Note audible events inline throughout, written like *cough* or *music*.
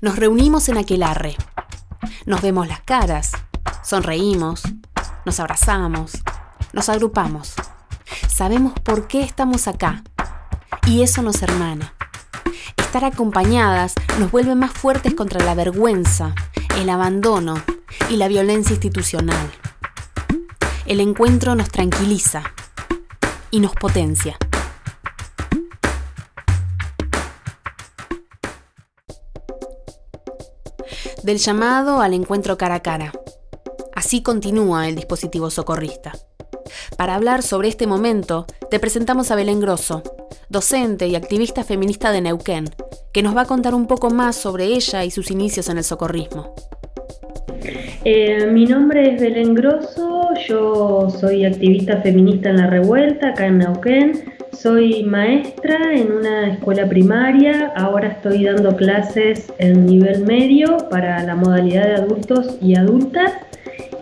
Nos reunimos en aquel arre. Nos vemos las caras, sonreímos, nos abrazamos, nos agrupamos. Sabemos por qué estamos acá y eso nos hermana. Estar acompañadas nos vuelve más fuertes contra la vergüenza, el abandono y la violencia institucional. El encuentro nos tranquiliza y nos potencia. Del llamado al encuentro cara a cara. Así continúa el dispositivo socorrista. Para hablar sobre este momento, te presentamos a Belén Grosso, docente y activista feminista de Neuquén, que nos va a contar un poco más sobre ella y sus inicios en el socorrismo. Eh, mi nombre es Belén Grosso, yo soy activista feminista en la revuelta acá en Neuquén, soy maestra en una escuela primaria, ahora estoy dando clases en nivel medio para la modalidad de adultos y adultas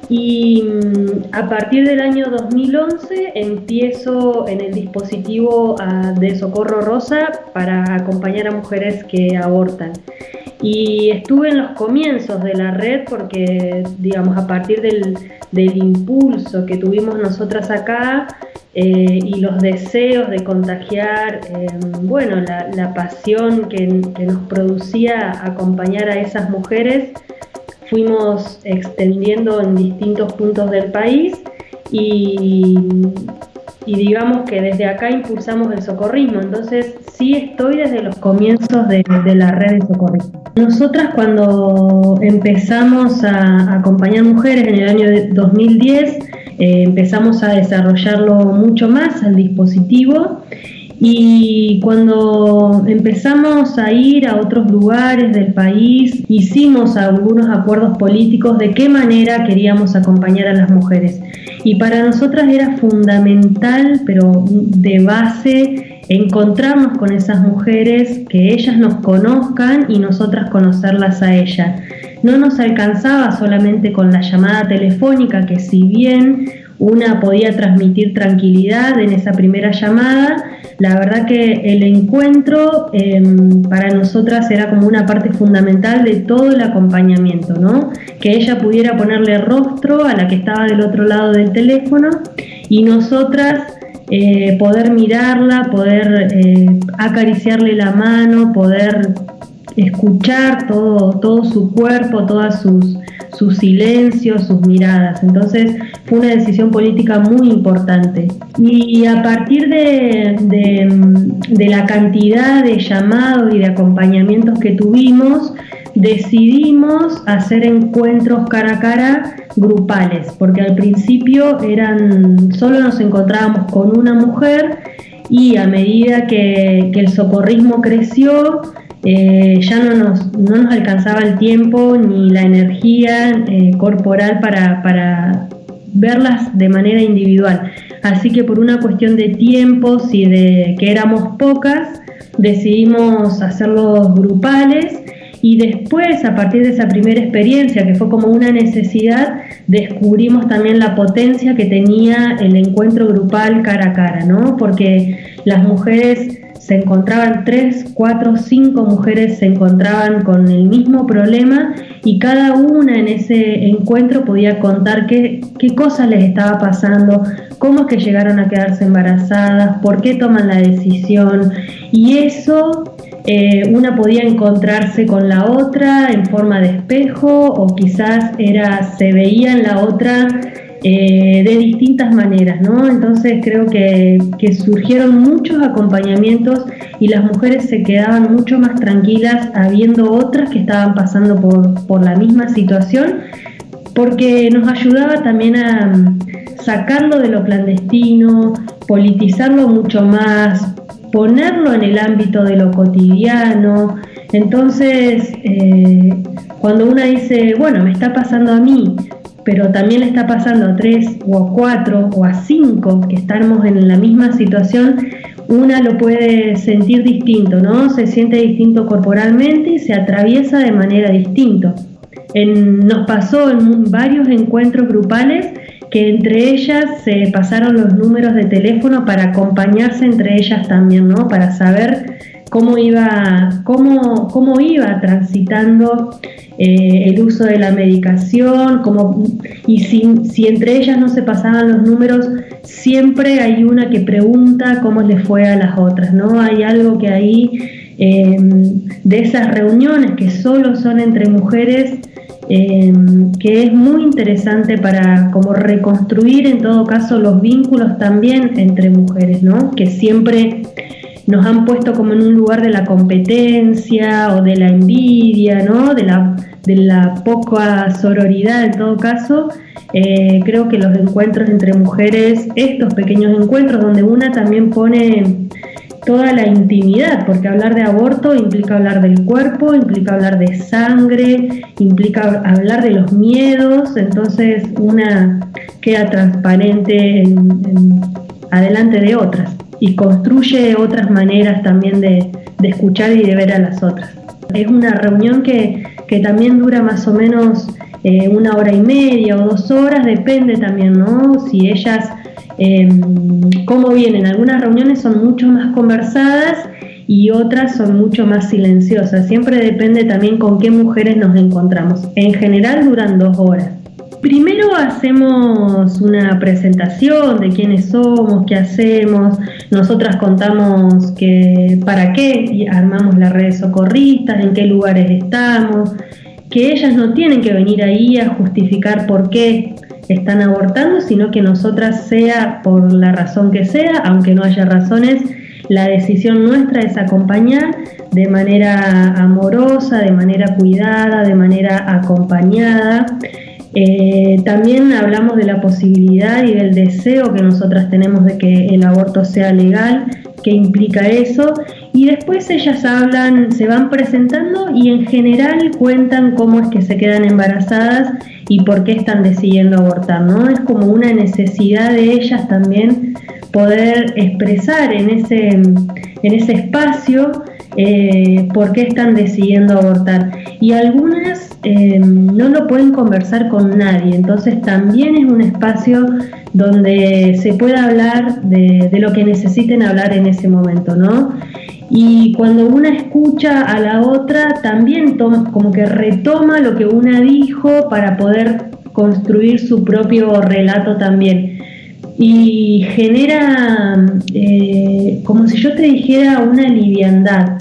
y mm, a partir del año 2011 empiezo en el dispositivo ah, de Socorro Rosa para acompañar a mujeres que abortan. Y estuve en los comienzos de la red porque, digamos, a partir del, impulso que tuvimos nosotras acá eh, y los deseos de contagiar, em, bueno, la, pasión que, que nos producía acompañar a esas mujeres, fuimos extendiendo en distintos puntos del país y, digamos que desde acá impulsamos el socorrismo. Entonces sí estoy desde los comienzos de, la red de socorrismo. Nosotras cuando empezamos a acompañar mujeres en el año 2010, eh, empezamos a desarrollarlo mucho más al dispositivo y cuando empezamos a ir a otros lugares del país, hicimos algunos acuerdos políticos de qué manera queríamos acompañar a las mujeres. Y para nosotras era fundamental, pero de base, encontrarnos con esas mujeres, que ellas nos conozcan y nosotras conocerlas a ellas. No nos alcanzaba solamente con la llamada telefónica, que si bien una podía transmitir tranquilidad en esa primera llamada, la verdad que el encuentro em, para nosotras era como una parte fundamental de todo el acompañamiento, ¿no? Que ella pudiera ponerle rostro a la que estaba del otro lado del teléfono y nosotras eh, poder mirarla, poder eh, acariciarle la mano, poder escuchar todo, todo su cuerpo, todas sus, sus silencios, sus miradas. Entonces fue una decisión política muy importante. Y a partir de, de, la cantidad de llamados y de acompañamientos que tuvimos, decidimos hacer encuentros cara a cara grupales, porque al principio eran solo nos encontrábamos con una mujer y a medida que, que el socorrismo creció, eh, ya no nos, no nos alcanzaba el tiempo ni la energía eh, corporal para, para verlas de manera individual. Así que por una cuestión de tiempos y de que éramos pocas, decidimos hacerlos grupales y después, a partir de esa primera experiencia, que fue como una necesidad, descubrimos también la potencia que tenía el encuentro grupal cara a cara, ¿no? Porque las mujeres se encontraban tres, cuatro, cinco mujeres se encontraban con el mismo problema y cada una en ese encuentro podía contar qué, qué cosas les estaba pasando, cómo es que llegaron a quedarse embarazadas, por qué toman la decisión. Y eso eh, una podía encontrarse con la otra en forma de espejo o quizás era se veía en la otra eh, de distintas maneras, ¿no? Entonces creo que, surgieron muchos acompañamientos y las mujeres se quedaban mucho más tranquilas habiendo otras que estaban pasando por, la misma situación, porque nos ayudaba también a mm, sacarlo de lo clandestino, politizarlo mucho más, ponerlo en el ámbito de lo cotidiano. Entonces, eh, cuando una dice, bueno, me está pasando a mí, pero también le está pasando a tres o a cuatro o a cinco que estamos en la misma situación, una lo puede sentir distinto, ¿no? Se siente distinto corporalmente y se atraviesa de manera distinta. nos pasó en varios encuentros grupales que entre ellas se pasaron los números de teléfono para acompañarse entre ellas también, ¿no? Para saber cómo iba, cómo, cómo iba transitando eh, el uso de la medicación, cómo, y si, entre ellas no se pasaban los números, siempre hay una que pregunta cómo le fue a las otras, ¿no? Hay algo que ahí, em, de esas reuniones que solo son entre mujeres, em, que es muy interesante para como reconstruir en todo caso los vínculos también entre mujeres, ¿no? Que siempre nos han puesto como en un lugar de la competencia o de la envidia, ¿no? De la, poca sororidad en todo caso. Eh, creo que los encuentros entre mujeres, estos pequeños encuentros donde una también pone toda la intimidad, porque hablar de aborto implica hablar del cuerpo, implica hablar de sangre, implica hablar de los miedos, entonces una queda transparente adelante de otras y construye otras maneras también de, escuchar y de ver a las otras. Es una reunión que, también dura más o menos eh, una hora y media o dos horas, depende también, ¿no? Si ellas, em, cómo vienen. Algunas reuniones son mucho más conversadas y otras son mucho más silenciosas. Siempre depende también con qué mujeres nos encontramos. En general duran dos horas. Primero hacemos una presentación de quiénes somos, qué hacemos. Nosotras contamos que, para qué armamos las redes socorristas, en qué lugares estamos, que ellas no tienen que venir ahí a justificar por qué están abortando, sino que nosotras, sea por la razón que sea, aunque no haya razones, la decisión nuestra es acompañar de manera amorosa, de manera cuidada, de manera acompañada. Eh, también hablamos de la posibilidad y del deseo que nosotras tenemos de que el aborto sea legal, que implica eso, y después ellas hablan, se van presentando y en general cuentan cómo es que se quedan embarazadas y por qué están decidiendo abortar, ¿no? Es como una necesidad de ellas también poder expresar en ese, en ese espacio eh, por qué están decidiendo abortar. Y algunas eh, no lo pueden conversar con nadie, entonces también es un espacio donde se pueda hablar de, lo que necesiten hablar en ese momento, ¿no? Y cuando una escucha a la otra, también toma, como que retoma lo que una dijo para poder construir su propio relato también. Y genera, eh, como si yo te dijera, una liviandad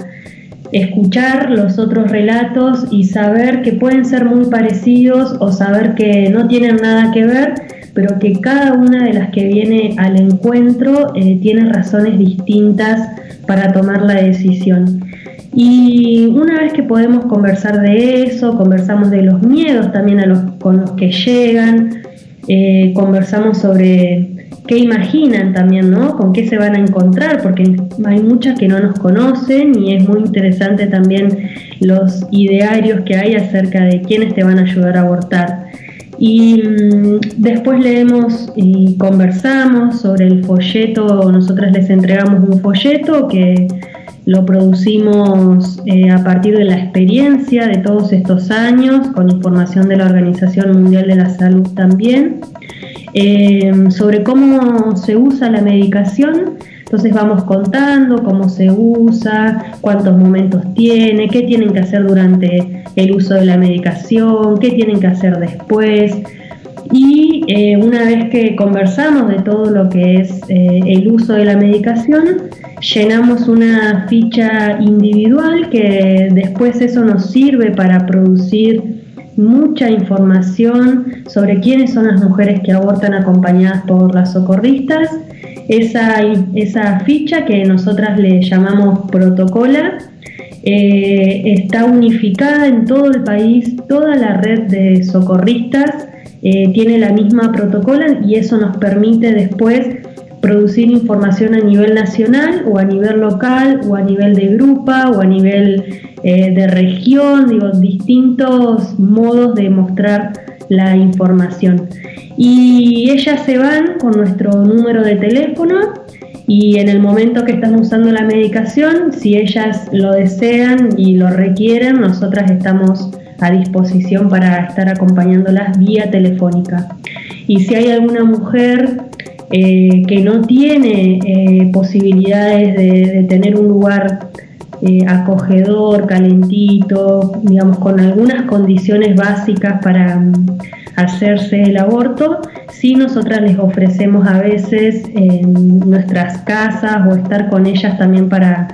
escuchar los otros relatos y saber que pueden ser muy parecidos o saber que no tienen nada que ver, pero que cada una de las que viene al encuentro eh, tiene razones distintas para tomar la decisión. Y una vez que podemos conversar de eso, conversamos de los miedos también con los que llegan, eh, conversamos sobre qué imaginan también, ¿no? Con qué se van a encontrar, porque hay muchas que no nos conocen y es muy interesante también los idearios que hay acerca de quiénes te van a ayudar a abortar. Y mm, después leemos y conversamos sobre el folleto, nosotras les entregamos un folleto que lo producimos eh, a partir de la experiencia de todos estos años, con información de la Organización Mundial de la Salud también. Em, sobre cómo se usa la medicación. Entonces vamos contando cómo se usa, cuántos momentos tiene, qué tienen que hacer durante el uso de la medicación, qué tienen que hacer después. Y eh, una vez que conversamos de todo lo que es eh, el uso de la medicación, llenamos una ficha individual que después eso nos sirve para producir mucha información sobre quiénes son las mujeres que abortan acompañadas por las socorristas. Esa, esa ficha que nosotras le llamamos protocola eh, está unificada en todo el país, toda la red de socorristas eh, tiene la misma protocola y eso nos permite después producir información a nivel nacional o a nivel local o a nivel de grupa o a nivel eh, de región, digo, distintos modos de mostrar la información. Y ellas se van con nuestro número de teléfono y en el momento que están usando la medicación, si ellas lo desean y lo requieren, nosotras estamos a disposición para estar acompañándolas vía telefónica. Y si hay alguna mujer eh, que no tiene eh, posibilidades de, tener un lugar eh, acogedor, calentito, digamos, con algunas condiciones básicas para mm, hacerse el aborto. Sí, nosotras les ofrecemos a veces nuestras casas o estar con ellas también para,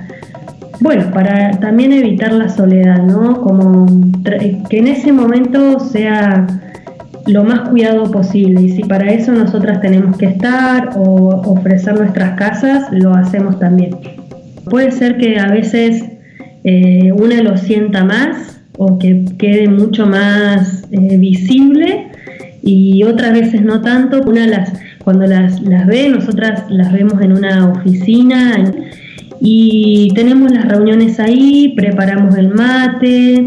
bueno, para también evitar la soledad, ¿no? Como que en ese momento sea lo más cuidado posible y si para eso nosotras tenemos que estar o ofrecer nuestras casas, lo hacemos también. Puede ser que a veces eh, una lo sienta más o que quede mucho más eh, visible y otras veces no tanto. Una las, cuando las, las ve, nosotras las vemos en una oficina y tenemos las reuniones ahí, preparamos el mate,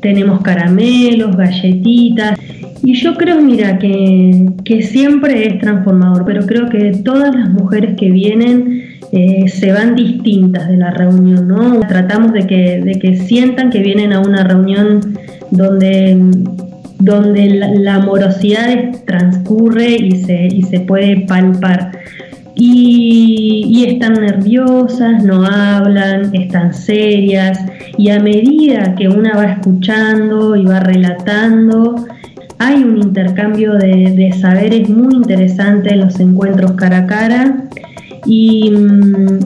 tenemos caramelos, galletitas. Y yo creo, mira, que, que siempre es transformador, pero creo que todas las mujeres que vienen eh, se van distintas de la reunión, ¿no? Tratamos de que, de que sientan que vienen a una reunión donde, donde la, amorosidad transcurre y se, y se puede palpar. Y, están nerviosas, no hablan, están serias. Y a medida que una va escuchando y va relatando, hay un intercambio de, de saberes muy interesante en los encuentros cara a cara. Y mm,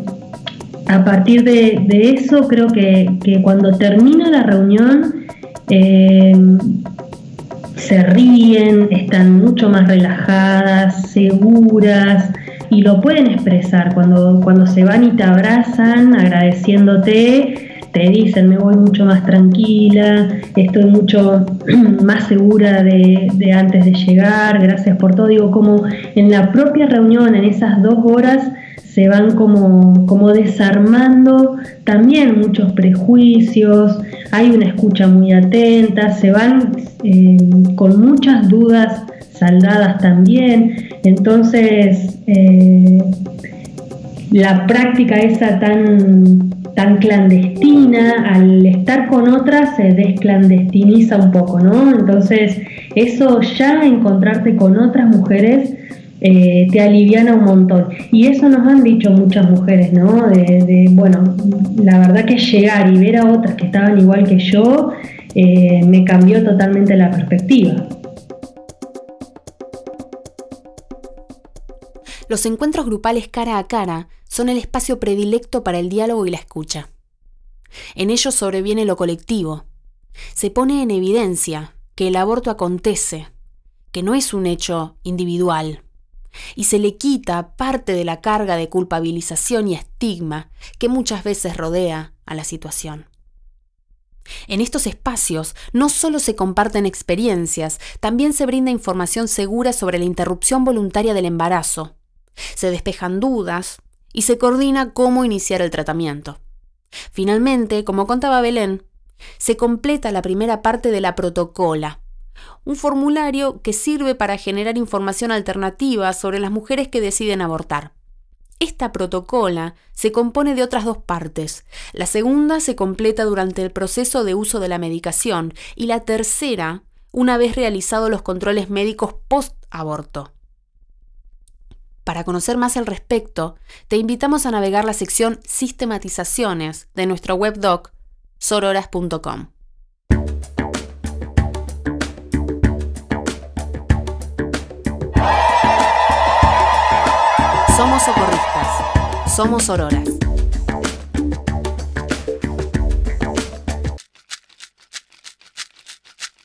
a partir de, eso creo que, cuando termina la reunión eh, se ríen, están mucho más relajadas, seguras y lo pueden expresar cuando, cuando se van y te abrazan agradeciéndote. Te dicen, me voy mucho más tranquila, estoy mucho *clears throat* más segura de, antes de llegar, gracias por todo. Digo, como en la propia reunión, en esas dos horas, se van como, como desarmando también muchos prejuicios, hay una escucha muy atenta, se van eh, con muchas dudas también, entonces eh, la práctica esa tan, tan clandestina, al estar con otras se desclandestiniza un poco, ¿no? Entonces eso ya encontrarte con otras mujeres eh, te aliviana un montón. Y eso nos han dicho muchas mujeres, ¿no? De, bueno, la verdad que llegar y ver a otras que estaban igual que yo eh, me cambió totalmente la perspectiva. Los encuentros grupales cara a cara son el espacio predilecto para el diálogo y la escucha. En ellos sobreviene lo colectivo. Se pone en evidencia que el aborto acontece, que no es un hecho individual, y se le quita parte de la carga de culpabilización y estigma que muchas veces rodea a la situación. En estos espacios no solo se comparten experiencias, también se brinda información segura sobre la interrupción voluntaria del embarazo, se despejan dudas y se coordina cómo iniciar el tratamiento. Finalmente, como contaba Belén, se completa la primera parte de la protocola, un formulario que sirve para generar información alternativa sobre las mujeres que deciden abortar. Esta protocola se compone de otras dos partes. La segunda se completa durante el proceso de uso de la medicación y la tercera una vez realizados los controles médicos post-aborto. Para conocer más al respecto, te invitamos a navegar la sección Sistematizaciones de nuestro webdoc sororas.com. Somos socorristas. Somos auroras.